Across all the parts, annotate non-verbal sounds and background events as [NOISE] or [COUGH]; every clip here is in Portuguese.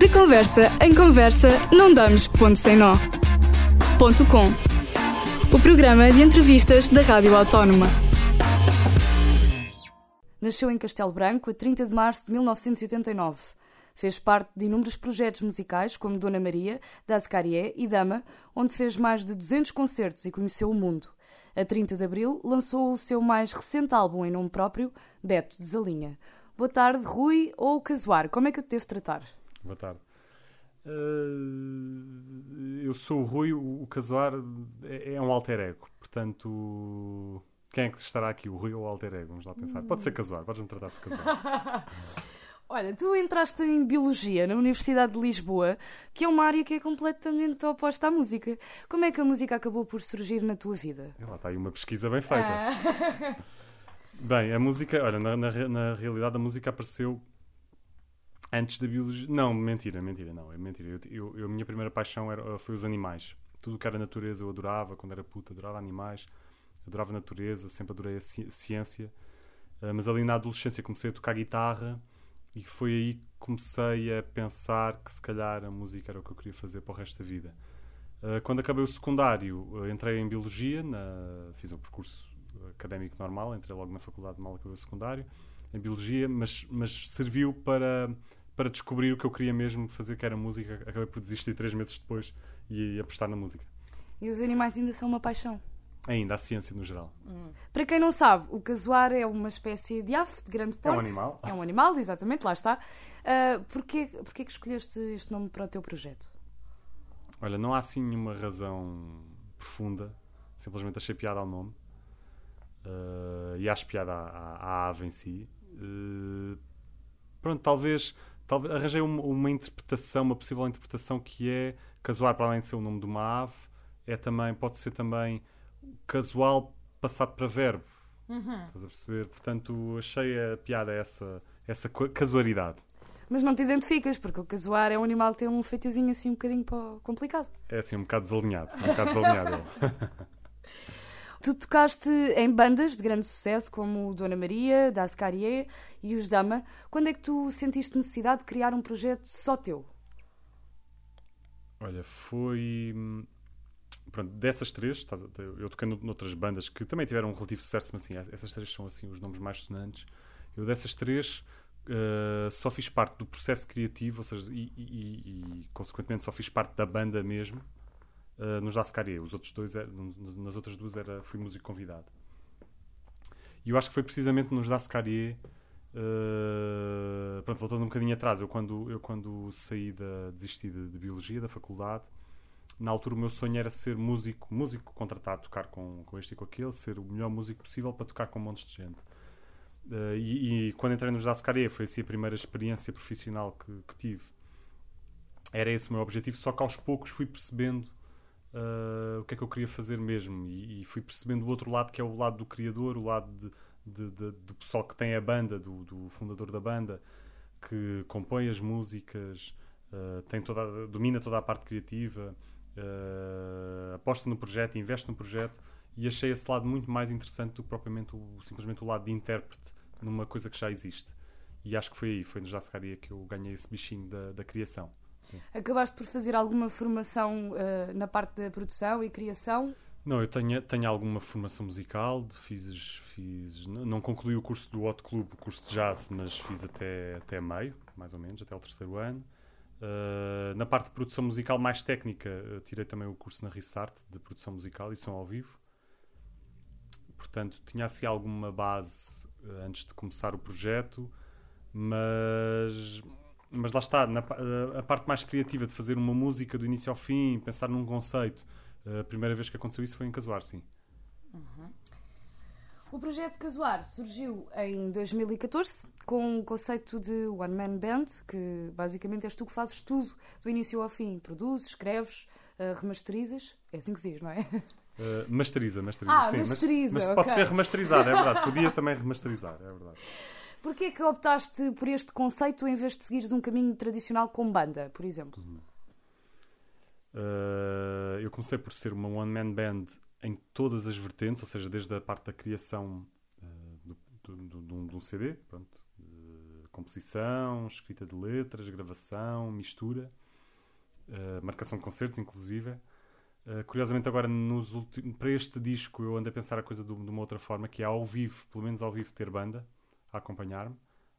De conversa em conversa, não damos ponto sem nó. Ponto com. O programa de entrevistas da Rádio Autónoma. Nasceu em Castelo Branco a 30 de março de 1989. Fez parte de inúmeros projetos musicais, como Dona Maria, Das Carrié e Dama, onde fez mais de 200 concertos e conheceu o mundo. A 30 de abril lançou o seu mais recente álbum em nome próprio, Beto Desalinha. Boa tarde, Rui ou Casuar. Como é que eu te devo tratar? Boa tarde. Uh, eu sou o Rui, o, o Casuar é, é, um alter ego, portanto, quem é que estará aqui, o Rui ou o alter ego? Vamos lá pensar. Pode ser Casuar, podes-me tratar por Casuar. [LAUGHS] Olha, tu entraste em Biologia na Universidade de Lisboa, que é uma área que é completamente oposta à música. Como é que a música acabou por surgir na tua vida? Lá está aí uma pesquisa bem feita. Ah. Bem, a música, olha, na, na, na, realidade a música apareceu antes da biologia. Não, mentira, mentira, não, é mentira. Eu, eu, a minha primeira paixão era, foi os animais. Tudo que era natureza eu adorava, quando era puta, adorava animais, adorava natureza, sempre adorei a ciência. Uh, mas ali na adolescência comecei a tocar guitarra e foi aí que comecei a pensar que se calhar a música era o que eu queria fazer para o resto da vida. Uh, quando acabei o secundário, entrei em Biologia, na, fiz um percurso académico normal, entrei logo na faculdade de mal acabei o secundário, em Biologia, mas, mas serviu para, para descobrir o que eu queria mesmo fazer, que era música. Acabei por desistir três meses depois e apostar na música. E os animais ainda são uma paixão? Ainda, a ciência no geral. Hum. Para quem não sabe, o casuar é uma espécie de ave de grande porte. É um animal. É um animal, exatamente, lá está. Uh, porquê, porquê que escolheste este nome para o teu projeto? Olha, não há assim nenhuma razão profunda. Simplesmente achei piada ao nome. Uh, e acho piada à, à, à ave em si. Uh, pronto, talvez, talvez arranjei uma, uma, interpretação, uma possível interpretação que é casuar, para além de ser o nome de uma ave, é também, pode ser também casual passado para verbo. Uhum. Estás a perceber? Portanto, achei a piada essa, essa casualidade. Mas não te identificas, porque o casuar é um animal que tem um feitiozinho assim um bocadinho complicado. É assim, um bocado desalinhado. Um bocado desalinhado. [LAUGHS] [LAUGHS] tu tocaste em bandas de grande sucesso, como Dona Maria, Das Carrier e os Dama. Quando é que tu sentiste necessidade de criar um projeto só teu? Olha, foi hum, pronto, dessas três, eu toquei noutras bandas que também tiveram um relativo sucesso, mas assim, essas três são assim os nomes mais sonantes. Eu dessas três uh, só fiz parte do processo criativo, ou seja, e, e, e consequentemente só fiz parte da banda mesmo, uh, nos Lascarie. Os outros dois, era, nas outras duas, era, fui músico convidado. E eu acho que foi precisamente nos Lascarie, uh, pronto, voltando um bocadinho atrás, eu quando, eu quando saí da, desisti de, de Biologia, da faculdade, na altura o meu sonho era ser músico, músico contratado, tocar com, com este e com aquele, ser o melhor músico possível para tocar com um monte de gente. Uh, e, e, quando entrei no Jascaré foi assim a primeira experiência profissional que, que, tive. Era esse o meu objetivo, só que aos poucos fui percebendo uh, o que é que eu queria fazer mesmo e, e, fui percebendo o outro lado que é o lado do criador, o lado de, de, de, do pessoal que tem a banda, do, do, fundador da banda, que compõe as músicas, uh, tem toda, domina toda a parte criativa uh, aposta no projeto, investe no projeto e achei esse lado muito mais interessante do que propriamente o, simplesmente o lado de intérprete numa coisa que já existe. E acho que foi aí, foi no Jascaria que eu ganhei esse bichinho da, da criação. Acabaste por fazer alguma formação uh, na parte da produção e criação? Não, eu tenho, tenho alguma formação musical, fiz, fiz não concluí o curso do Hot Club, o curso de jazz, mas fiz até, até meio, mais ou menos, até o terceiro ano. Uh, na parte de produção musical mais técnica, uh, tirei também o curso na Restart de produção musical e som ao vivo. Portanto, tinha assim alguma base antes de começar o projeto, mas, mas lá está, na, a parte mais criativa de fazer uma música do início ao fim, pensar num conceito. a primeira vez que aconteceu isso foi em Casuar, sim. Uhum. O projeto Casuar surgiu em 2014 com o conceito de One Man Band, que basicamente és tu que fazes tudo do início ao fim. Produzes, escreves, uh, remasterizas. É assim que se diz, não é? Uh, masteriza, masteriza. Ah, sim, masteriza, mas, mas okay. pode ser remasterizado, é verdade. Podia também remasterizar, é verdade. Porquê é que optaste por este conceito em vez de seguires um caminho tradicional com banda, por exemplo? Uh, eu comecei por ser uma one-man band em todas as vertentes, ou seja, desde a parte da criação uh, do, de um CD, pronto, uh, composição, escrita de letras, gravação, mistura, uh, marcação de concertos, inclusive. Curiosamente, agora nos para este disco, eu ando a pensar a coisa de, uma outra forma, que é ao vivo, pelo menos ao vivo, ter banda a acompanhar-me.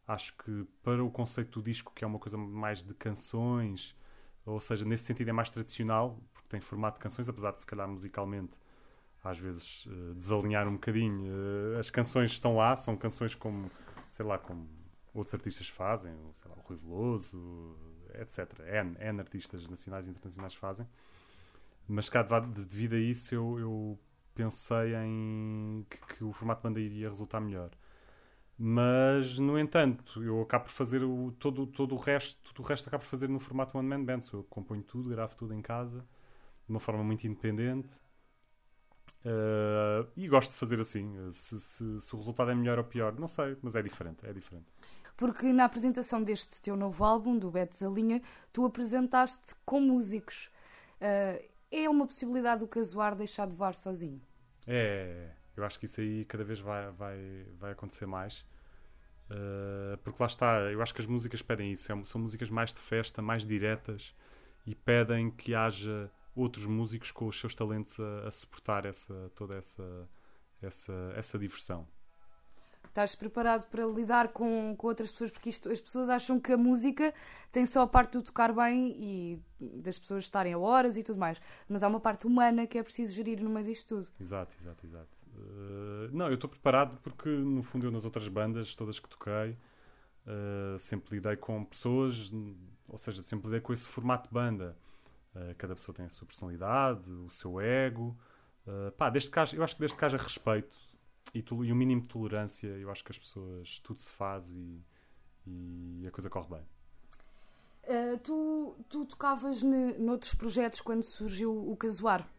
Acho que para o conceito do disco, que é uma coisa mais de canções, ou seja, nesse sentido é mais tradicional, porque tem formato de canções, apesar de se calhar musicalmente às vezes uh, desalinhar um bocadinho. Uh, as canções estão lá, são canções como, sei lá, como outros artistas fazem, sei lá, o Rui Veloso, etc. N, N artistas nacionais e internacionais fazem. Mas cá, devido a isso, eu, eu pensei em que, que, o formato de banda iria resultar melhor. Mas, no entanto, eu acabo por fazer o, todo, todo o resto, todo o resto acabo por fazer no formato One Man Band. Eu componho tudo, gravo tudo em casa, de uma forma muito independente. Uh, e gosto de fazer assim. Se, se, se, o resultado é melhor ou pior, não sei, mas é diferente. É diferente. Porque na apresentação deste teu novo álbum, do Betes a Linha, tu apresentaste com músicos. Uh, é uma possibilidade o Casuar deixar de voar sozinho? É, eu acho que isso aí cada vez vai, vai, vai acontecer mais. Uh, porque lá está, eu acho que as músicas pedem isso. É são músicas mais de festa, mais diretas e pedem que haja outros músicos com os seus talentos a, a suportar essa, toda essa, essa, essa diversão. Estás preparado para lidar com, com outras pessoas? Porque isto, as pessoas acham que a música tem só a parte do tocar bem e das pessoas estarem a horas e tudo mais. Mas há uma parte humana que é preciso gerir no meio disto tudo. Exato, exato, exato. Uh, não, eu estou preparado porque, no fundo, eu nas outras bandas, todas que toquei, uh, sempre lidei com pessoas, ou seja, sempre lidei com esse formato de banda. Uh, cada pessoa tem a sua personalidade, o seu ego. Pá, desde haja, eu acho que desde que haja respeito e, e um mínimo de tolerância, eu acho que as pessoas, tudo se faz e, e a coisa corre bem. Tu, tu tocavas ne, noutros projetos quando surgiu o Casuar.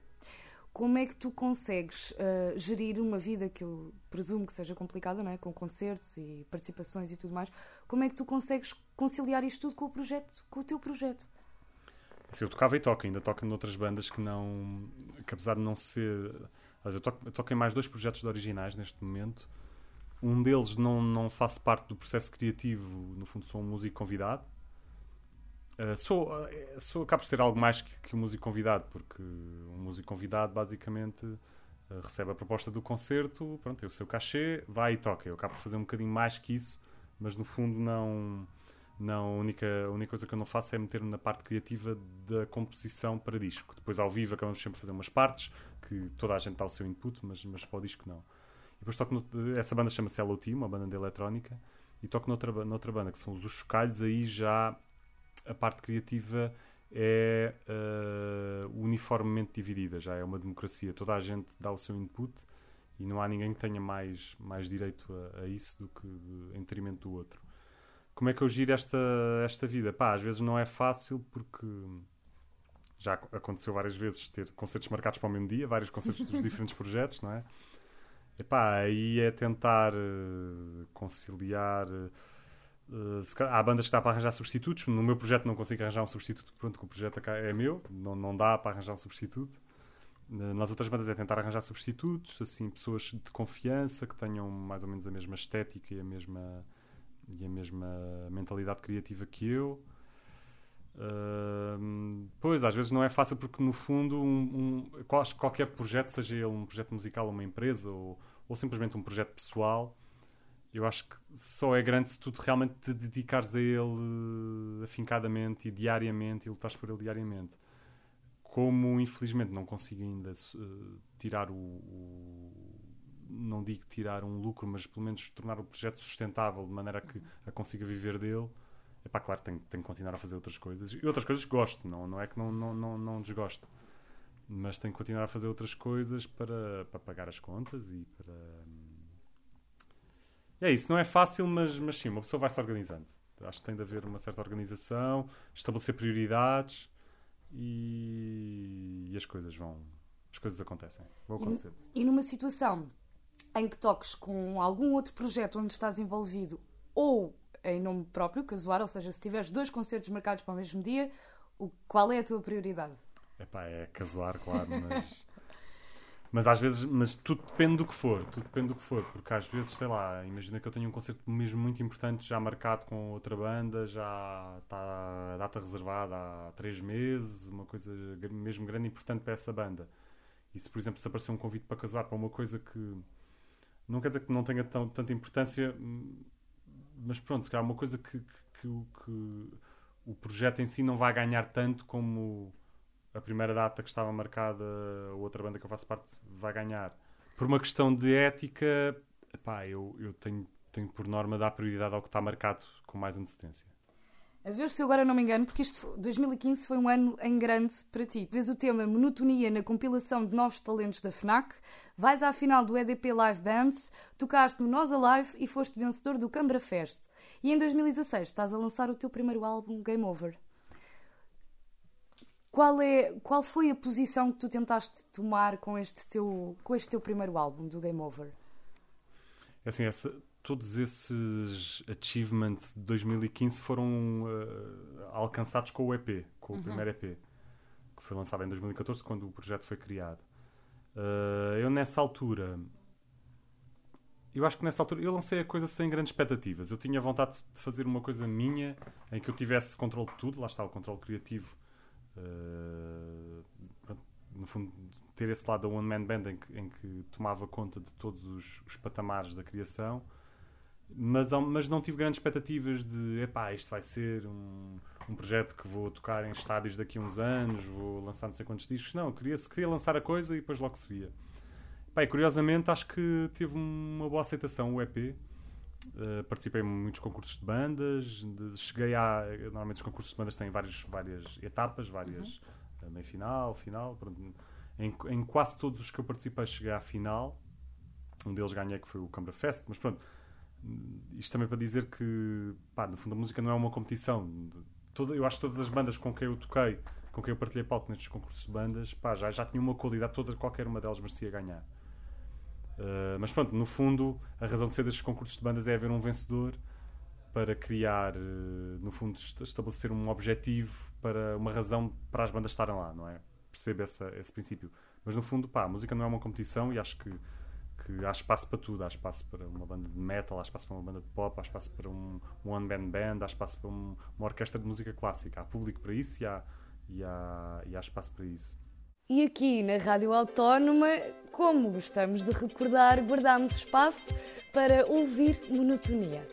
Como é que tu consegues uh, gerir uma vida que eu presumo que seja complicada, não é? com concertos e participações e tudo mais? Como é que tu consegues conciliar isto tudo com o projeto, com o teu projeto? Assim, eu tocava e toco, ainda toco noutras bandas que não. que apesar de não ser. Eu, toco, eu toco em mais dois projetos de originais neste momento. Um deles não, não faço parte do processo criativo, no fundo sou um músico convidado. Uh, sou, uh, sou, acabo por ser algo mais que, que um músico convidado, porque um músico convidado basicamente uh, recebe a proposta do concerto, pronto, tem o seu cachê, vai e toca. Eu acabo por fazer um bocadinho mais que isso, mas no fundo não não, a única, a única coisa que eu não faço é meter-me na parte criativa da composição para disco. Depois, ao vivo, acabamos sempre a fazer umas partes que toda a gente dá o seu input, mas, mas para o disco não. E depois toco no, essa banda chama-se Hello Team, uma banda de eletrónica, e toco noutra, noutra banda que são os Chocalhos. Aí já a parte criativa é uh, uniformemente dividida, já é uma democracia. Toda a gente dá o seu input e não há ninguém que tenha mais, mais direito a, a isso do que de, em detrimento do outro como é que eu giro esta, esta vida? Pá, às vezes não é fácil porque já aconteceu várias vezes ter concertos marcados para o mesmo dia, vários concertos dos [LAUGHS] diferentes projetos, não é? Epá, aí é tentar uh, conciliar. Uh, há bandas que dá para arranjar substitutos. No meu projeto não consigo arranjar um substituto, pronto, que o projeto é meu, não, não dá para arranjar um substituto. Uh, nas outras bandas é tentar arranjar substitutos, assim, pessoas de confiança que tenham mais ou menos a mesma estética e a mesma e a mesma mentalidade criativa que eu. Uh, pois, às vezes não é fácil porque, no fundo, um, um, qualquer projeto, seja ele um projeto musical, uma empresa ou, ou simplesmente um projeto pessoal, eu acho que só é grande se tu realmente te dedicares a ele afincadamente e diariamente e lutares por ele diariamente. Como, infelizmente, não consigo ainda uh, tirar o, o não digo tirar um lucro, mas pelo menos tornar o projeto sustentável de maneira que a consiga viver dele. É pá, claro, tenho, tenho que continuar a fazer outras coisas. E outras coisas que gosto, não, não é que não, não, não, não desgosto. Mas tenho que continuar a fazer outras coisas para, para pagar as contas e para. É isso, não é fácil, mas, mas sim, uma pessoa vai se organizando. Acho que tem de haver uma certa organização, estabelecer prioridades e, e as coisas vão. As coisas acontecem. Vão acontecer. E, e numa situação em que toques com algum outro projeto onde estás envolvido ou em nome próprio, casuar, ou seja, se tiveres dois concertos marcados para o mesmo dia, o, qual é a tua prioridade? Epá, é casuar, claro, mas. [LAUGHS] Mas às vezes, mas tudo depende do que for, tudo depende do que for, porque às vezes, sei lá, imagina que eu tenho um concerto mesmo muito importante já marcado com outra banda, já está a data reservada há três meses, uma coisa mesmo grande e importante para essa banda. E se, por exemplo, se aparecer um convite para casar para uma coisa que não quer dizer que não tenha tão, tanta importância, mas pronto, se calhar uma coisa que, que, que, que o projeto em si não vai ganhar tanto como a primeira data que estava marcada, a outra banda que eu faço parte vai ganhar. Por uma questão de ética, pá, eu, eu tenho, tenho por norma dar prioridade ao que está marcado com mais antecedência. A ver se eu agora não me engano, porque isto 2015 foi um ano em grande para ti. Vês o tema Monotonia na compilação de novos talentos da FNAC, vais à final do EDP Live Bands, tocaste no Nós Alive e foste vencedor do Cambra Fest. E em 2016 estás a lançar o teu primeiro álbum, Game Over. Qual, é, qual foi a posição que tu tentaste tomar com este teu, com este teu primeiro álbum do Game Over? É assim, essa, todos esses achievements de 2015 foram uh, alcançados com o EP, com o uhum. primeiro EP, que foi lançado em 2014, quando o projeto foi criado. Uh, eu nessa altura, eu acho que nessa altura eu lancei a coisa sem grandes expectativas. Eu tinha vontade de fazer uma coisa minha, em que eu tivesse controle de tudo, lá está o controle criativo Uh, no fundo, ter esse lado da One Man Band em que, em que tomava conta de todos os, os patamares da criação, mas, mas não tive grandes expectativas de epá, isto vai ser um, um projeto que vou tocar em estádios daqui a uns anos, vou lançar não sei quantos discos. Não, queria, queria lançar a coisa e depois logo se via. Epá, curiosamente, acho que teve uma boa aceitação o EP. Uh, participei em muitos concursos de bandas, de, cheguei a. Normalmente os concursos de bandas têm vários, várias etapas, várias. Uhum. Uh, meio final, final. Pronto. Em, em, quase todos os que eu participei cheguei à final. Um deles ganhei que foi o Cambra Fest, mas pronto. Isto também para dizer que, pá, no fundo, a música não é uma competição. Toda, eu acho que todas as bandas com quem eu toquei, com quem eu partilhei palco nestes concursos de bandas, pá, já, já tinham uma qualidade, toda, qualquer uma delas merecia ganhar. Uh, mas pronto, no fundo, a razão de ser destes concursos de bandas é haver um vencedor para criar, uh, no fundo, estabelecer um objetivo para uma razão para as bandas estarem lá, não é? Percebe essa, esse princípio. Mas no fundo, pá, a música não é uma competição e acho que, que há espaço para tudo. Há espaço para uma banda de metal, há espaço para uma banda de pop, há espaço para um one-band band, há espaço para um, uma orquestra de música clássica. Há público para isso e há, e há, e há espaço para isso. E aqui na Rádio Autónoma, como gostamos de recordar, guardamos espaço para ouvir monotonia.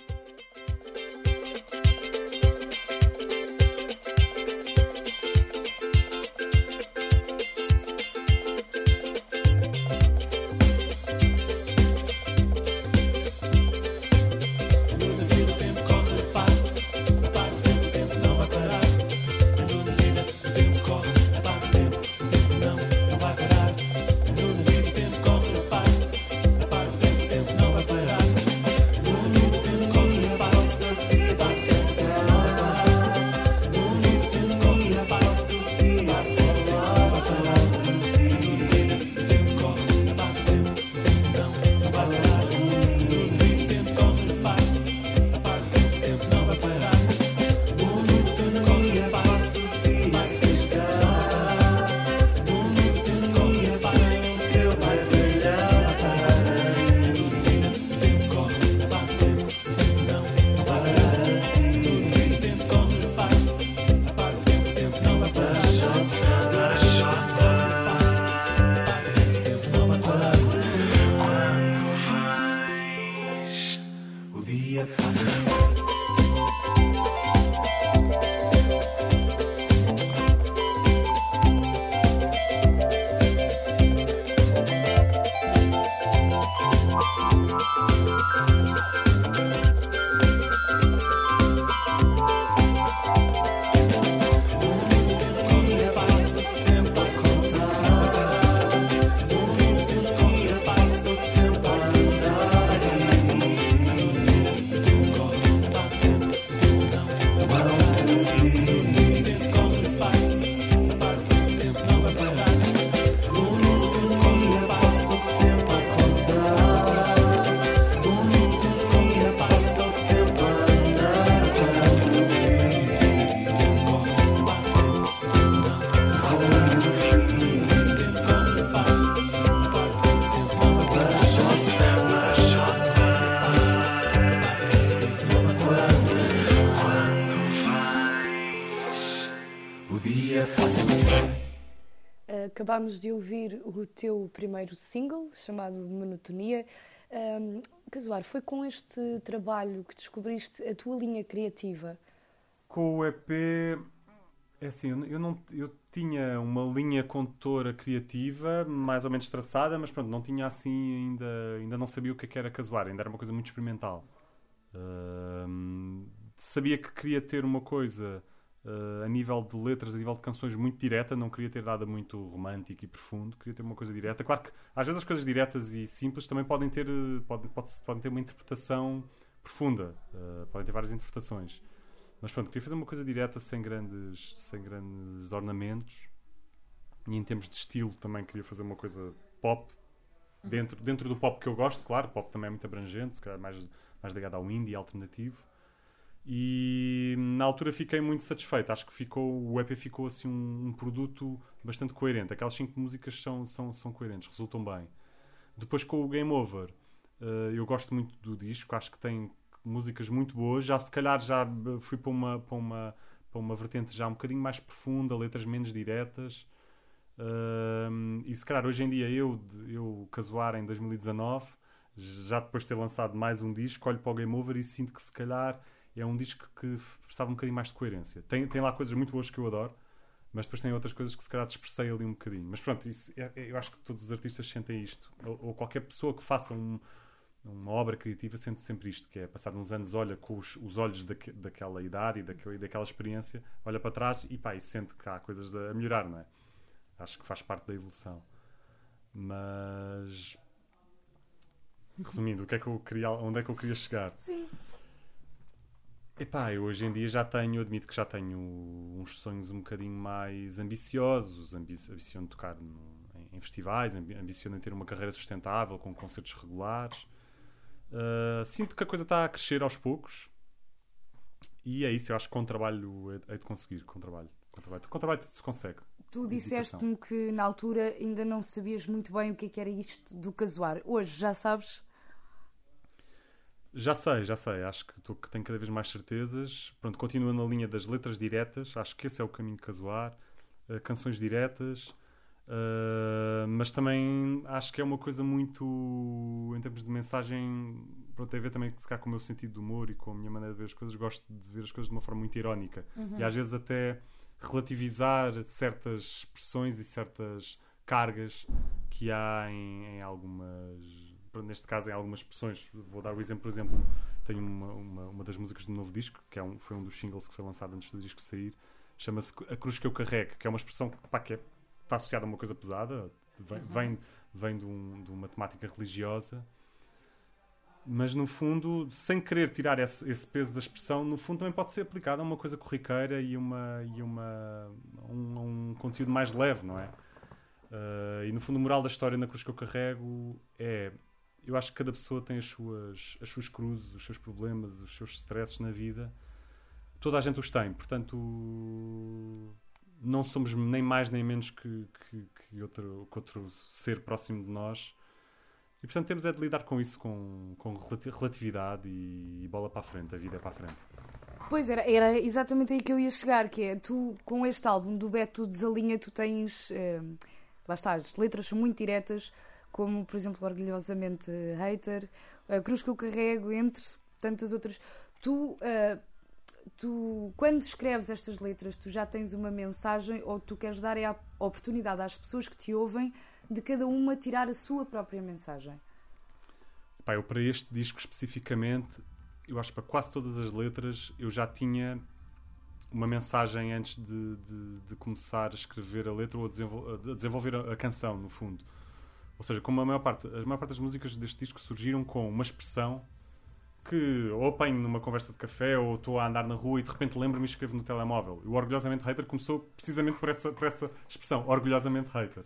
Acabámos de ouvir o teu primeiro single, chamado Monotonia. Um, Casuar, foi com este trabalho que descobriste a tua linha criativa? Com o EP, é assim, eu, não, eu tinha uma linha condutora criativa, mais ou menos traçada, mas pronto, não tinha assim ainda, ainda não sabia o que, é era Casuar, ainda era uma coisa muito experimental. Uh, sabia que queria ter uma coisa uh, a nível de letras, a nível de canções muito direta, não queria ter nada muito romântico e profundo, queria ter uma coisa direta. Claro que às vezes as coisas diretas e simples também podem ter, pode, pode, podem ter uma interpretação profunda, uh, podem ter várias interpretações. Mas pronto, queria fazer uma coisa direta sem grandes, sem grandes ornamentos. E em termos de estilo também queria fazer uma coisa pop. Dentro, dentro do pop que eu gosto, claro, pop também é muito abrangente, se calhar mais, mais ligado ao indie alternativo. E na altura fiquei muito satisfeito. Acho que ficou, o EP ficou assim um, um produto bastante coerente. Aquelas cinco músicas são, são, são coerentes, resultam bem. Depois com o Game Over, uh, eu gosto muito do disco, acho que tem músicas muito boas. Já se calhar já fui para uma, para uma, para uma vertente já um bocadinho mais profunda, letras menos diretas. Uh, e se calhar hoje em dia eu, eu casuar em 2019, já depois de ter lançado mais um disco, olho para o Game Over e sinto que se calhar é um disco que precisava um bocadinho mais de coerência. Tem, tem lá coisas muito boas que eu adoro, mas depois tem outras coisas que se calhar dispersei ali um bocadinho. Mas pronto, isso, é, é, eu acho que todos os artistas sentem isto. Ou, ou qualquer pessoa que faça um, uma obra criativa sente sempre isto, que é passar uns anos, olha com os, os olhos daque, daquela idade e daquela, daquela experiência, olha para trás e pá, e sente que há coisas a melhorar, não é? Acho que faz parte da evolução. Mas resumindo, o que é que eu queria, onde é que eu queria chegar? Sim. Epá, eu hoje em dia já tenho, admito que já tenho uns sonhos um bocadinho mais ambiciosos, ambiciono tocar no, em, em, festivais, ambiciono ter uma carreira sustentável, com concertos regulares. Uh, sinto que a coisa está a crescer aos poucos e é isso, eu acho que com trabalho é de conseguir, com trabalho. Com trabalho, com trabalho tudo se consegue. Tu disseste-me que na altura ainda não sabias muito bem o que, é que era isto do casuar. Hoje já sabes? Já sei, já sei. Acho que, tô, que tenho cada vez mais certezas. Pronto, continuo na linha das letras diretas. Acho que esse é o caminho de casuar. Uh, canções diretas. Uh, mas também acho que é uma coisa muito em termos de mensagem pronto, tem a ver também se calhar, com o meu sentido de humor e com a minha maneira de ver as coisas gosto de ver as coisas de uma forma muito irónica uhum. e às vezes até relativizar certas expressões e certas cargas que há em, em algumas neste caso em algumas expressões. Vou dar o exemplo, por exemplo, tenho uma, uma, uma das músicas do novo disco, que é um, foi um dos singles que foi lançado antes do disco sair, chama-se A Cruz que eu carrego, que é uma expressão que, pá, que é, está associada a uma coisa pesada, vem, uhum. vem, vem de, um, de, uma temática religiosa, mas no fundo, sem querer tirar esse, esse, peso da expressão, no fundo também pode ser aplicada a uma coisa corriqueira e, uma, e uma, um, um conteúdo mais leve, não é? Uh, e no fundo, o moral da história na cruz que eu carrego é eu acho que cada pessoa tem as suas, as suas cruzes, os seus problemas, os seus stresses na vida. Toda a gente os tem, portanto, não somos nem mais nem menos que, que, que, outro, que outro ser próximo de nós. E portanto temos é de lidar com isso com, com relatividade e, e bola para a frente, a vida é para a frente. Pois era, era exatamente aí que eu ia chegar, que é tu com este álbum do Beto Desalinha, tu tens. Eh, lá as letras muito diretas, como por exemplo Orgulhosamente Hater, a Cruz que eu carrego, entre tantas outras. Tu, uh, tu, quando escreves estas letras, tu já tens uma mensagem ou tu queres dar a oportunidade às pessoas que te ouvem de cada uma tirar a sua própria mensagem? Pá, eu para este disco especificamente, eu acho que para quase todas as letras eu já tinha uma mensagem antes de, de, de começar a escrever a letra ou a, desenvol a desenvolver a, a canção, no fundo. Ou seja, como a maior parte, a maior parte das músicas deste disco surgiram com uma expressão que ou apanho numa conversa de café ou estou a andar na rua e de repente lembro-me e escrevo no telemóvel. E o Orgulhosamente Hater começou precisamente por essa, por essa expressão, Orgulhosamente Hater.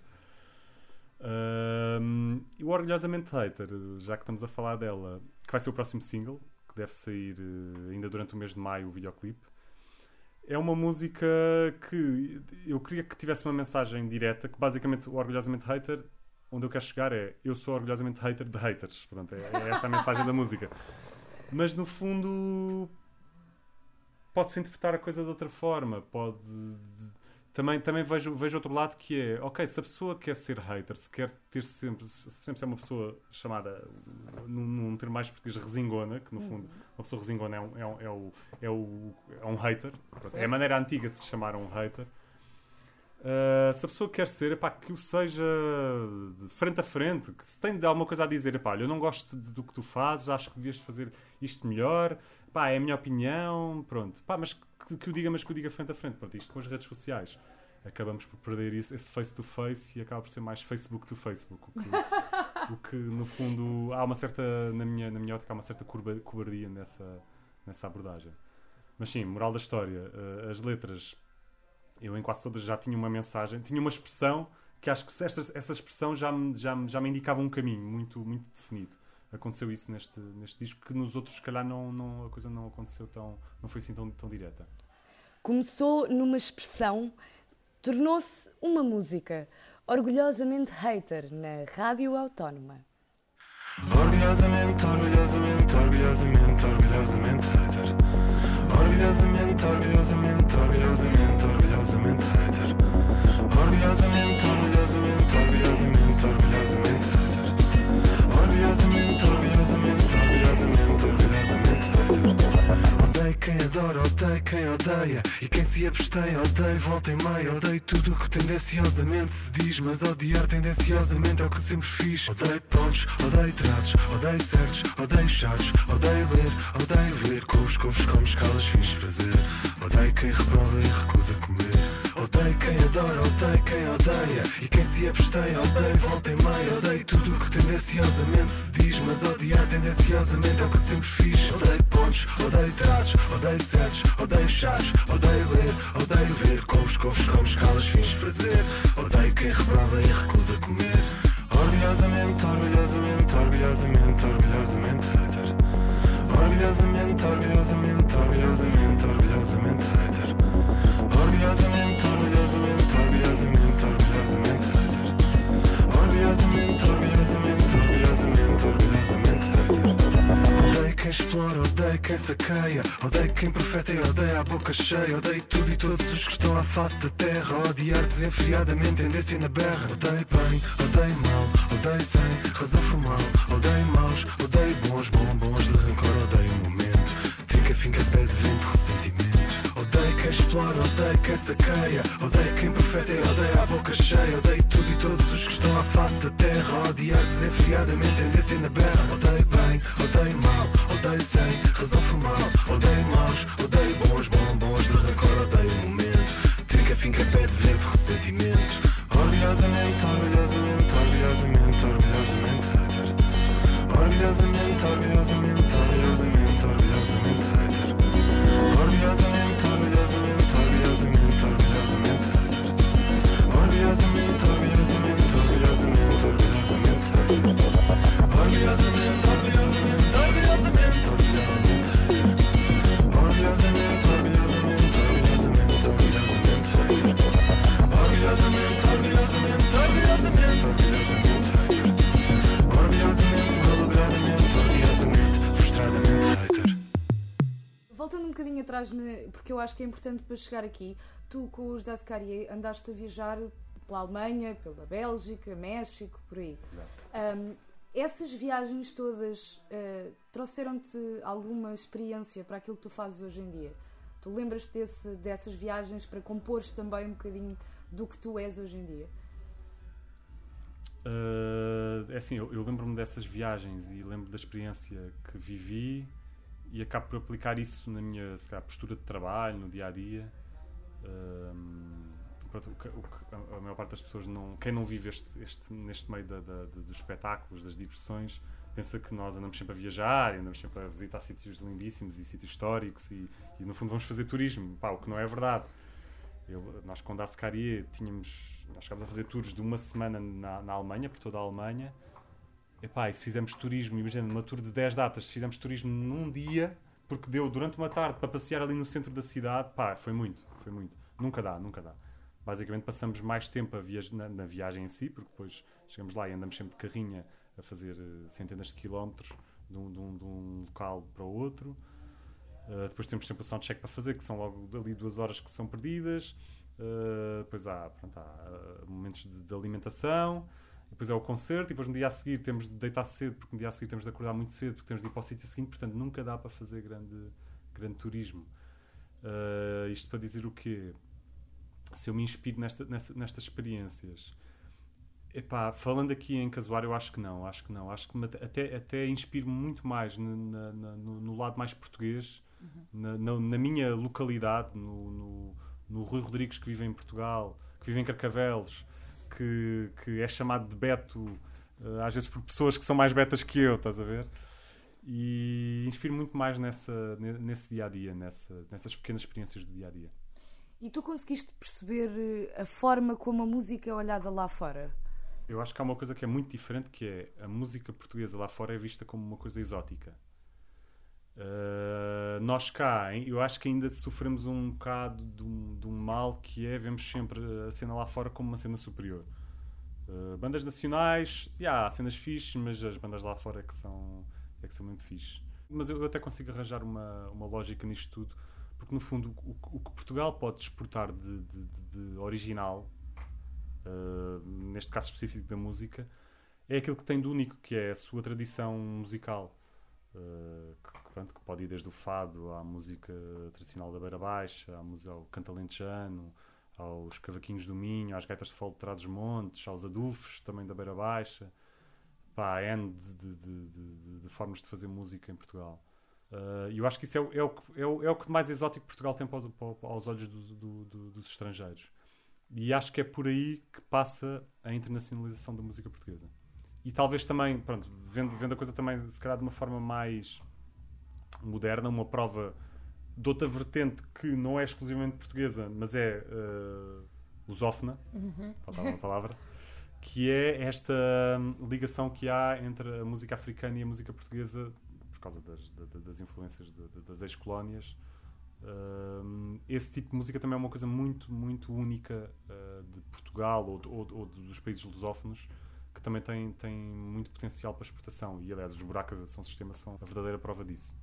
E o Orgulhosamente Hater, já que estamos a falar dela, que vai ser o próximo single, que deve sair uh, ainda durante o mês de maio, o videoclipe. É uma música que eu queria que tivesse uma mensagem direta, que basicamente o Orgulhosamente Hater onde eu quero chegar é eu sou orgulhosamente hater de haters. Pronto, é, é esta a mensagem da música. Mas no fundo pode-se interpretar a coisa de outra forma. Pode. também, também vejo, vejo outro lado que é, ok, se a pessoa quer ser hater, se quer ter sempre, se, por exemplo, se é uma pessoa chamada, num, num termo mais português, resingona, que no fundo, uma pessoa resingona é um, é um, é o, é o, é um hater, Pronto, é a Certo. maneira antiga de se chamar um hater. Uh, se a pessoa quer ser, epá, que o seja de frente a frente, que se tem de alguma coisa a dizer, epá, eu não gosto de- do que tu fazes, acho que devias fazer isto melhor, pá, é a minha opinião, pronto, pá, mas que, que o diga, mas que o diga frente a frente, pronto, isto com as redes sociais. Acabamos por perder isso, esse face to face e acaba por ser mais Facebook to Facebook. O que, [LAUGHS] o que, no fundo, há uma certa, na minha, na minha ótica, há uma certa cobardia nessa, nessa abordagem. Mas sim, moral da história, uh, as letras eu em quase todas já tinha uma mensagem, tinha uma expressão que acho que esta, essa expressão já me, já, já me indicava um caminho muito, muito definido. Aconteceu isso neste, neste disco, que nos outros, se calhar, não, não, a coisa não aconteceu tão. não foi assim tão, tão direta. Começou numa expressão, tornou-se uma música. Orgulhosamente hater na Rádio Autónoma. Orgulhosamente, orgulhosamente, orgulhosamente, orgulhosamente hater. Orgulhosamente, orgulhosamente, orgulhosamente, orgulhosamente hater. Orgulhosamente, orgulhosamente, orgulhosamente, orgulhosamente hater. Orgulhosamente, orgulhosamente, orgulhosamente, orgulhosamente hater. Odeio quem adora, odeio quem odeia E quem se abstém, odeio volta e meia Odeio tudo o que tendenciosamente se diz Mas odiar tendenciosamente é o que sempre fiz Odeio pontos, odeio traços, odeio certos Odeio chatos, odeio ler, odeio ver. Couves, couves, como escalas, fiz prazer. Odeio quem reprova e recusa comer. Odeio quem adora, odeio quem odeia. E quem se abstém, odeio volta e meia. Odeio tudo o que tendenciosamente se diz Mas odiar tendenciosamente é o que sempre fiz quem profeta e odeia a boca cheia Odeio tudo e todos os que estão à face da terra. Odiar desenfreadamente, tendência na berra. Odeio bem, odeio mal, odeio sem razão formal Odeio maus, odeio bons, bom, bons de rancor Odeio o momento, trinca, finca, pé de vento, ressentimento. Odeio quem explora, odeio quem saqueia. Odeio quem profeta e odeia a boca cheia. Odeio tudo e todos os que estão à face da terra. Odiar desenfreadamente, tendência na berra. Odeio bem, odeio mal, Orgulhosamente, orgulhosamente, orgulhosamente, orgulhosamente hater Voltando um bocadinho atrás, porque eu acho que é importante para chegar aqui, tu com os Das Carrier andaste a viajar pela Alemanha, pela Bélgica, México, por aí. Ahm, essas viagens todas ah, trouxeram-te alguma experiência para aquilo que tu fazes hoje em dia? Tu lembras-te desse- dessas viagens para compores também um bocadinho do que tu és hoje em dia? Uh, é assim, eu, eu lembro-me dessas viagens e lembro da experiência que vivi e acabo por aplicar isso na minha calhar, postura de trabalho, no dia a dia. Um, pronto, o que- o que a, maior parte das pessoas, não, quem não vive este, este- neste meio da- da- dos espetáculos, das diversões, pensa que nós andamos sempre a viajar, andamos sempre a visitar sítios lindíssimos e sítios históricos e, e, no fundo vamos fazer turismo, Pá, o que não é verdade. Eu- nós com a Ascarie tínhamos nós chegámos a fazer tours de uma semana na, na Alemanha, por toda a Alemanha Epá, e se fizemos turismo, imagina, numa tour de 10 datas, se fizemos turismo num dia, porque deu durante uma tarde para passear ali no centro da cidade, pá, foi muito, foi muito. Nunca dá, nunca dá. Basicamente passamos mais tempo na, na viagem em si, porque depois chegamos lá e andamos sempre de carrinha a fazer eh, centenas de quilómetros de um, de um- de um local para o outro. Uh, depois temos sempre o soundcheck para fazer, que são logo ali duas horas que são perdidas. Uh, depois há, pronto, há momentos de, de alimentação, depois é o concerto, e depois no dia a seguir temos de deitar cedo, porque no dia a seguir temos de acordar muito cedo, porque temos de ir para o sítio seguinte, portanto nunca dá para fazer grande, grande turismo. Uh, isto para dizer o quê? Se eu me inspiro nesta, nesta, nestas experiências, epá, falando aqui em casuar, eu acho que não, acho que não, acho que até, até inspiro muito mais na, na, no, no, lado mais português, uhum. na, na, na, minha localidade, no, no, no Rui Rodrigues que vive em Portugal, que vive em Carcavelos, que, que é chamado de Beto, uh, às vezes por pessoas que são mais betas que eu, estás a ver? E inspiro muito mais nessa, nesse dia a dia, nessa, nessas pequenas experiências do dia a dia. E tu conseguiste perceber eh, a forma como a música é olhada lá fora? Eu acho que há uma coisa que é muito diferente, que é a música portuguesa lá fora é vista como uma coisa exótica. Uh, nós cá, eu acho que ainda sofremos um bocado de um, mal que é vemos sempre a cena lá fora como uma cena superior. Uh, bandas nacionais, yeah, há cenas fixes, mas as bandas lá fora é que são, é que são muito fixes. Mas eu, eu até consigo arranjar uma, uma lógica nisto tudo, porque no fundo o, o que Portugal pode exportar de, de, de original, uh, neste caso específico da música, é aquilo que tem de único, que é a sua tradição musical. Uh, que, pronto, que pode ir desde o fado à música tradicional da Beira Baixa, ao cantalentejano, aos cavaquinhos do Minho, às gaitas de fogo de Trás-os-Montes, aos adufes também da Beira Baixa. Pá, N de, de, de, de, formas de fazer música em Portugal. Uh, e eu acho que isso é, é, o, é, o, é o que mais exótico Portugal tem para, para, aos olhos do, do, do, dos estrangeiros. E acho que é por aí que passa a internacionalização da música portuguesa. E talvez também, pronto, vendo, vendo a coisa também, se calhar de uma forma mais moderna, uma prova de outra vertente que não é exclusivamente portuguesa, mas é uh, lusófona, uhum. faltava uma palavra, que é esta ligação que há entre a música africana e a música portuguesa por causa das, das influências das ex-colónias. Uh, esse tipo de música também é uma coisa muito, muito única uh, de Portugal ou, ou, ou, dos países lusófonos que também tem, tem muito potencial para exportação. E aliás, os buracos são sistema são a verdadeira prova disso.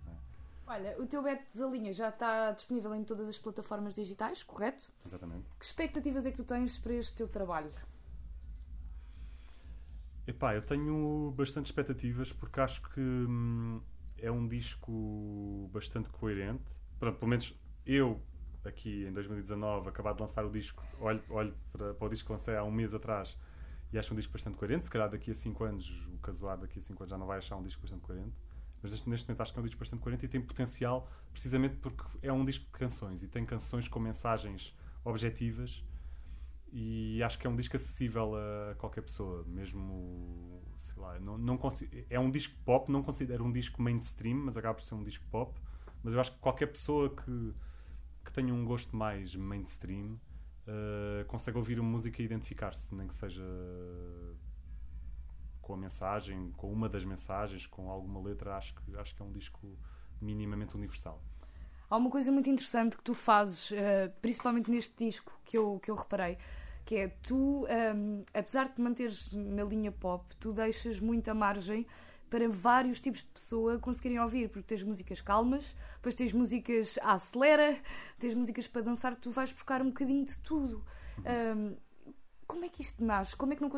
Olha, o teu Beto Zalinha já está disponível em todas as plataformas digitais, correto? Exatamente. Que expectativas é que tu tens para este teu trabalho? Epá, eu tenho bastante expectativas porque acho que hum, é um disco bastante coerente. Pronto, pelo menos eu, aqui em 2019, acabado de lançar o disco, olho, olho para, para o disco que lancei há um mês atrás e acho um disco bastante coerente. Se calhar daqui a 5 anos, o casuar daqui a 5 anos já não vai achar um disco bastante coerente. Mas neste momento acho que é um disco bastante coerente e tem potencial precisamente porque é um disco de canções e tem canções com mensagens objetivas e acho que é um disco acessível a qualquer pessoa, mesmo, sei lá, não, não é um disco pop, não considero um disco mainstream, mas acaba por ser um disco pop, mas eu acho que qualquer pessoa que, que tenha um gosto mais mainstream uh, consegue ouvir a música e identificar-se, nem que seja com a mensagem, com uma das mensagens, com alguma letra, acho que, acho que é um disco minimamente universal. Há uma coisa muito interessante que tu fazes, uh, principalmente neste disco, que eu, que eu reparei, que é tu, um, ehm, apesar de te manteres na linha pop, tu deixas muita margem para vários tipos de pessoa conseguirem ouvir, porque tens músicas calmas, depois tens músicas à acelera, tens músicas para dançar, tu vais buscar um bocadinho de tudo. Um, como é que isto nasce? Como é que não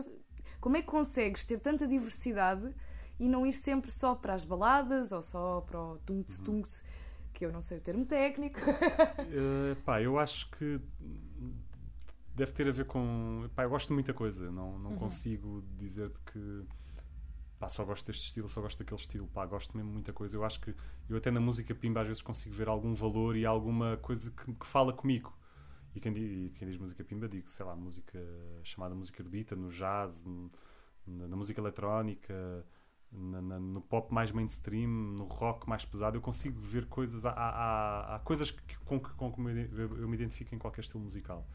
como é que consegues ter tanta diversidade e não ir sempre só para as baladas ou só para o tungt tungt, que eu não sei o termo técnico? uh, [LAUGHS] pá, eu acho que deve ter a ver com. Pá, eu gosto de muita coisa, não, não uhum. consigo dizer-te que. Pá, só gosto deste estilo, só gosto daquele estilo, pá, gosto mesmo muita coisa. Eu acho que eu até na música pimba às vezes consigo ver algum valor e alguma coisa que, que fala comigo. E quem, diz, quem diz música pimba, digo, sei lá, música chamada música erudita, no jazz, na, na música eletrónica, na, na, no pop mais mainstream, no rock mais pesado, eu consigo ver coisas. Há, há, há coisas que, com que com eu me identifico em qualquer estilo musical.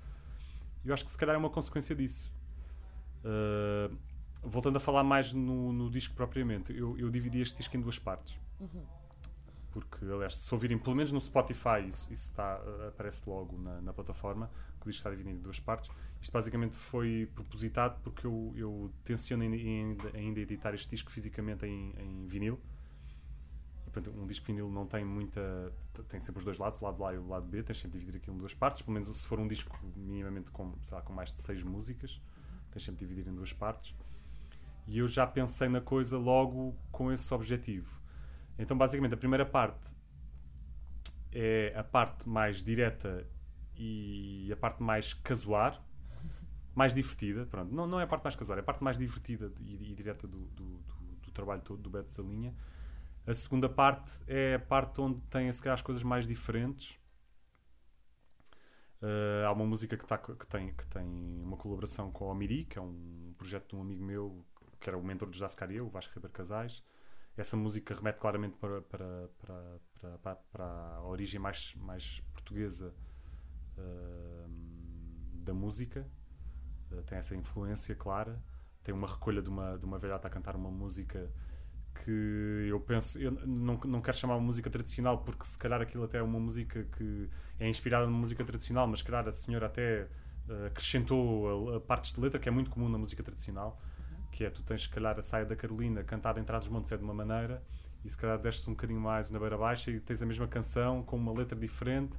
Eu acho que se calhar é uma consequência disso. Uh, voltando a falar mais no, no disco propriamente, eu, eu, dividi este disco em duas partes. Uhum porque aliás, se ouvirem pelo menos no Spotify, isso, isso está, uh, aparece logo na, na, plataforma, que o disco está dividido em duas partes. Isto basicamente foi propositado porque eu, eu tenciono ainda, ainda editar este disco fisicamente em, em vinil. portanto, um disco vinil não tem muita. tem sempre os dois lados, o lado A e o lado B, tens sempre de dividir aquilo em duas partes, pelo menos se for um disco minimamente com, sei lá, com mais de seis músicas, tens sempre de dividir em duas partes. E eu já pensei na coisa logo com esse objetivo. Então, basicamente, a primeira parte é a parte mais direta e a parte mais casuar, mais divertida. Pronto, não, não é a parte mais casuar, é a parte mais divertida e, e direta do, do, do, do, trabalho todo do Beto Salinha. A segunda parte é a parte onde tem, se calhar, as coisas mais diferentes. Uh, há uma música que, tá, que, tem, que tem uma colaboração com o Amiri, que é um projeto de um amigo meu, que era o mentor de Zascaria, o Vasco Ribeiro Casais. Essa música remete claramente para, para, para, para, para a origem mais, mais portuguesa uh, da música, uh, tem essa influência clara. Tem uma recolha de uma, de uma velhota a cantar uma música que eu penso, eu não, não quero chamar música tradicional porque se calhar aquilo até é uma música que é inspirada numa música tradicional, mas se calhar a senhora até uh, acrescentou a, a partes de letra que é muito comum na música tradicional que é tu tens se calhar a saia da Carolina cantada em Trás os Montes é de uma maneira e se calhar destes um bocadinho mais na beira baixa e tens a mesma canção com uma letra diferente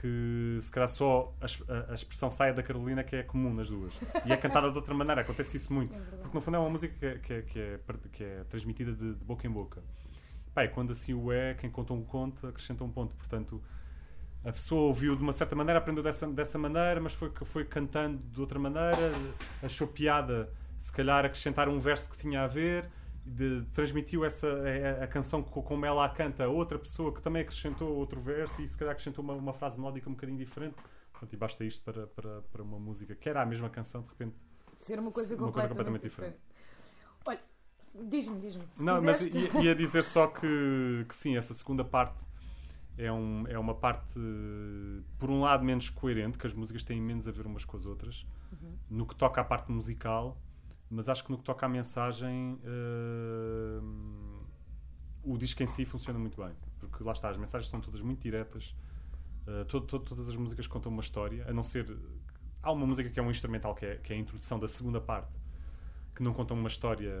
que se calhar só a, a, expressão saia da Carolina que é comum nas duas. E é cantada de outra maneira, acontece isso muito. É porque no fundo é uma música que é, que é, que é, que é transmitida de, de, boca em boca. Pai, quando assim o é, quem conta um conto acrescenta um ponto, portanto a pessoa ouviu de uma certa maneira, aprendeu dessa, dessa maneira, mas foi, foi cantando de outra maneira, achou piada se calhar acrescentar um verso que tinha a ver, de, transmitiu essa a, a, canção como ela a canta a outra pessoa que também acrescentou outro verso e se calhar acrescentou uma, uma frase melódica um bocadinho diferente. Pronto, e basta isto para, para, para uma música que era a mesma canção, de repente ser uma coisa, uma completamente, coisa completamente diferente. diferente. Olha, diz-me, diz-me. Não, quiseste... mas ia, ia, [LAUGHS] dizer só que, que sim, essa segunda parte é, um, é uma parte, por um lado, menos coerente, que as músicas têm menos a ver umas com as outras. Uhum. No que toca à parte musical, mas acho que no que toca à mensagem uh, o disco em si funciona muito bem. Porque lá está, as mensagens são todas muito diretas. Uh, todo, todo, todas as músicas contam uma história a não ser há uma música que é um instrumental que é, que é a introdução da segunda parte que não conta uma história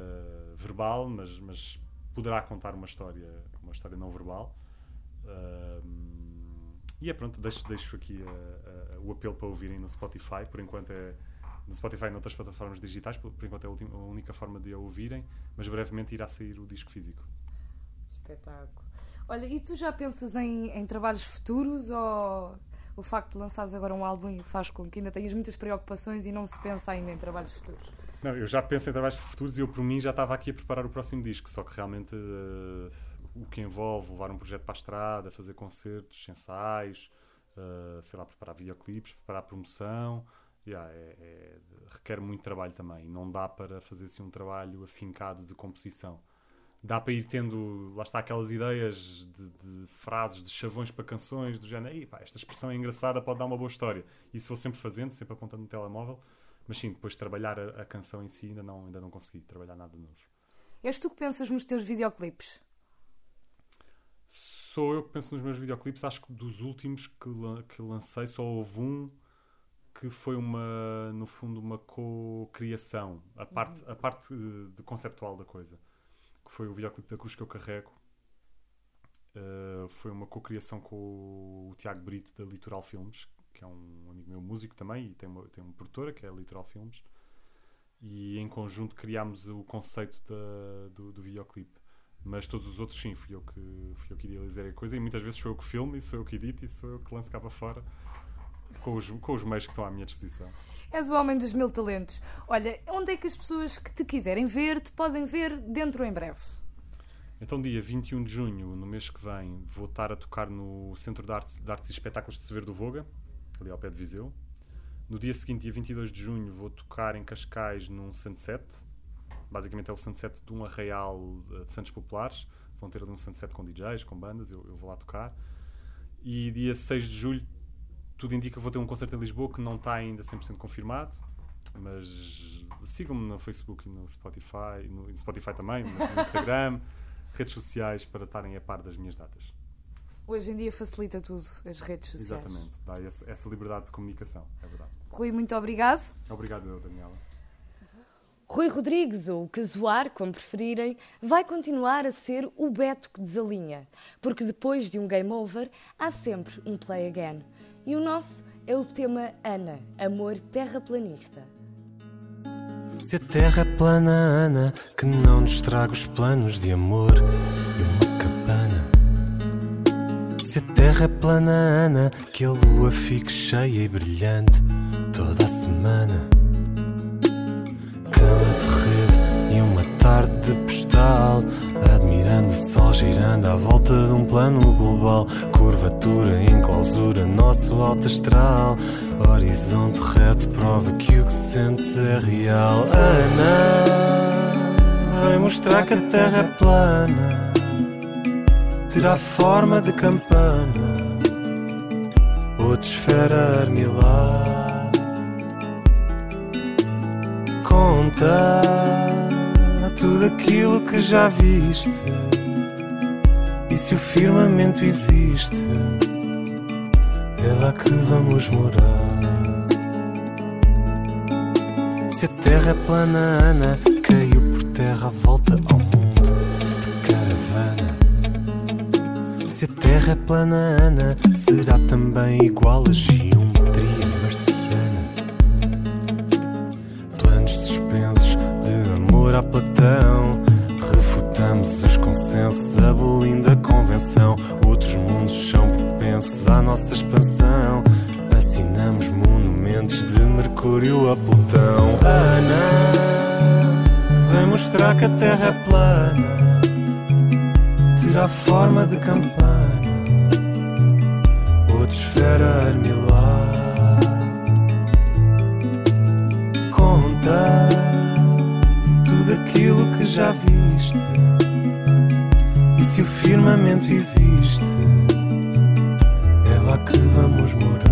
verbal mas, mas poderá contar uma história uma história não verbal. Uh, e é pronto, deixo, deixo aqui o apelo para ouvirem no Spotify. Por enquanto é no Spotify e noutras plataformas digitais, por, por enquanto é a, última, a, única forma de a ouvirem, mas brevemente irá sair o disco físico. Espetáculo. Olha, e tu já pensas em, em trabalhos futuros ou o facto de lançares agora um álbum faz com que ainda tenhas muitas preocupações e não se pensa ainda em trabalhos futuros? Não, eu já penso em trabalhos futuros e eu, por mim, já estava aqui a preparar o próximo disco, só que realmente uh, o que envolve levar um projeto para a estrada, fazer concertos, ensaios, uh, sei lá, preparar videoclipes, preparar promoção yeah, é, é, requer muito trabalho também. Não dá para fazer assim um trabalho afincado de composição. Dá para ir tendo, lá está, aquelas ideias de, de frases, de chavões para canções, do género, pá, esta expressão é engraçada, pode dar uma boa história. Isso vou sempre fazendo, sempre apontando no telemóvel. Mas sim, depois de trabalhar a, a canção em si, ainda não, ainda não consegui trabalhar nada novo. És tu que pensas nos teus videoclipes? Sou eu que penso nos meus videoclipes. Acho que dos últimos que, que lancei, só houve um que foi uma, no fundo, uma co-criação, a parte, uhum. a parte de conceptual da coisa, que foi o videoclipe da Cruz que eu carrego. Uh, foi uma co-criação com o, Tiago Brito da Litoral Filmes, que é um amigo meu músico também e tem uma, tem uma produtora que é a Litoral Filmes. E em conjunto criámos o conceito da, do, do videoclipe. Mas todos os outros, sim, fui eu que, fui eu que idealizei a coisa. E muitas vezes sou eu que filmo, e sou eu que edito, e sou eu que lanço cá para fora com os, com os meios que estão à minha disposição. És o homem dos mil talentos. Olha, onde é que as pessoas que te quiserem ver te podem ver dentro em breve? Então, dia 21 de junho, no mês que vem, vou estar a tocar no Centro de Artes, de Artes e Espetáculos de Severo do Voga, ali ao pé de Viseu. No dia seguinte, dia 22 de junho, vou tocar em Cascais num sunset. Basicamente é o sunset de um arraial eh, de Santos Populares. Vão ter ali um sunset com DJs, com bandas, eu, eu vou lá tocar. E dia 6 de julho tudo indica que vou ter um concerto em Lisboa que não está ainda 100% confirmado, mas sigam-me no Facebook e no Spotify, no Spotify também, no Instagram, [LAUGHS] redes sociais para estarem a par das minhas datas. Hoje em dia facilita tudo, as redes sociais. Exatamente, dá essa, essa liberdade de comunicação, é verdade. Rui, muito obrigado. Obrigado, Daniela. Rui Rodrigues, ou Casuar, como preferirem, vai continuar a ser o Beto que desalinha, porque depois de um game over há sempre um play again. E o nosso é o tema Ana, amor terraplanista. Se a terra é plana, Ana, que não nos traga os planos de amor e uma cabana. Se a terra é plana, Ana, que a lua fique cheia e brilhante toda a semana. Cama de rede e uma tarde de postal, girando à volta de um plano global. Curvatura em clausura, nosso alto astral. Horizonte reto prova que o que sentes é real. Ana, vem mostrar que a terra é plana, terá forma de campana ou de esfera armilar. Conta tudo aquilo que já viste. Se o firmamento existe, é lá que vamos morar. Se a terra é plana, Ana, caiu por terra volta ao mundo de caravana. Se a terra é plana, Ana, será também igual a geometria marciana. Planos suspensos de amor a Platão. Refutamos os consensos, abolindo nossa expansão. Assinamos monumentos de Mercúrio a Plutão. Ana, vem mostrar que a Terra é plana. Terá forma de campana ou de esfera armilar. Conta tudo aquilo que já viste. E se o firmamento existe, vamos morar.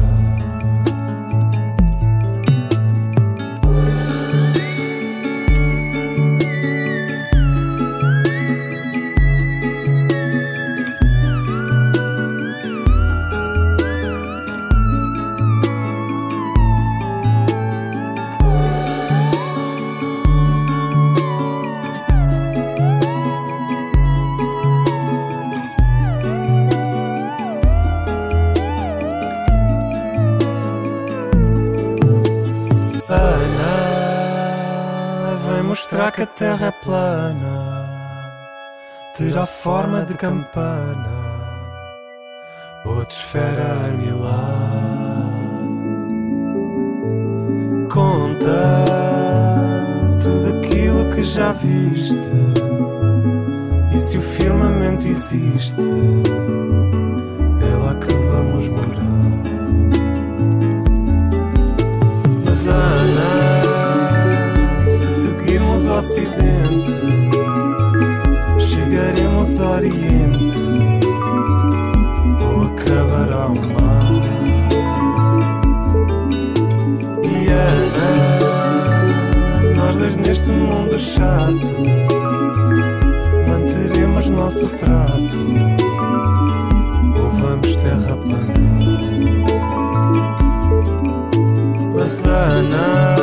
Plana, terá forma de campana ou de esfera armilar. Conta tudo aquilo que já viste, e se o firmamento existe, chegaremos ao Oriente ou acabará o mar. E Ana, nós dois neste mundo chato, manteremos nosso trato ou vamos terra plana. Mas Ana,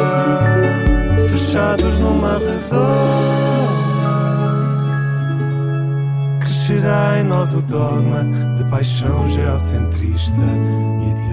fechados numa redoma, nós o dogma de paixão geocentrista e de.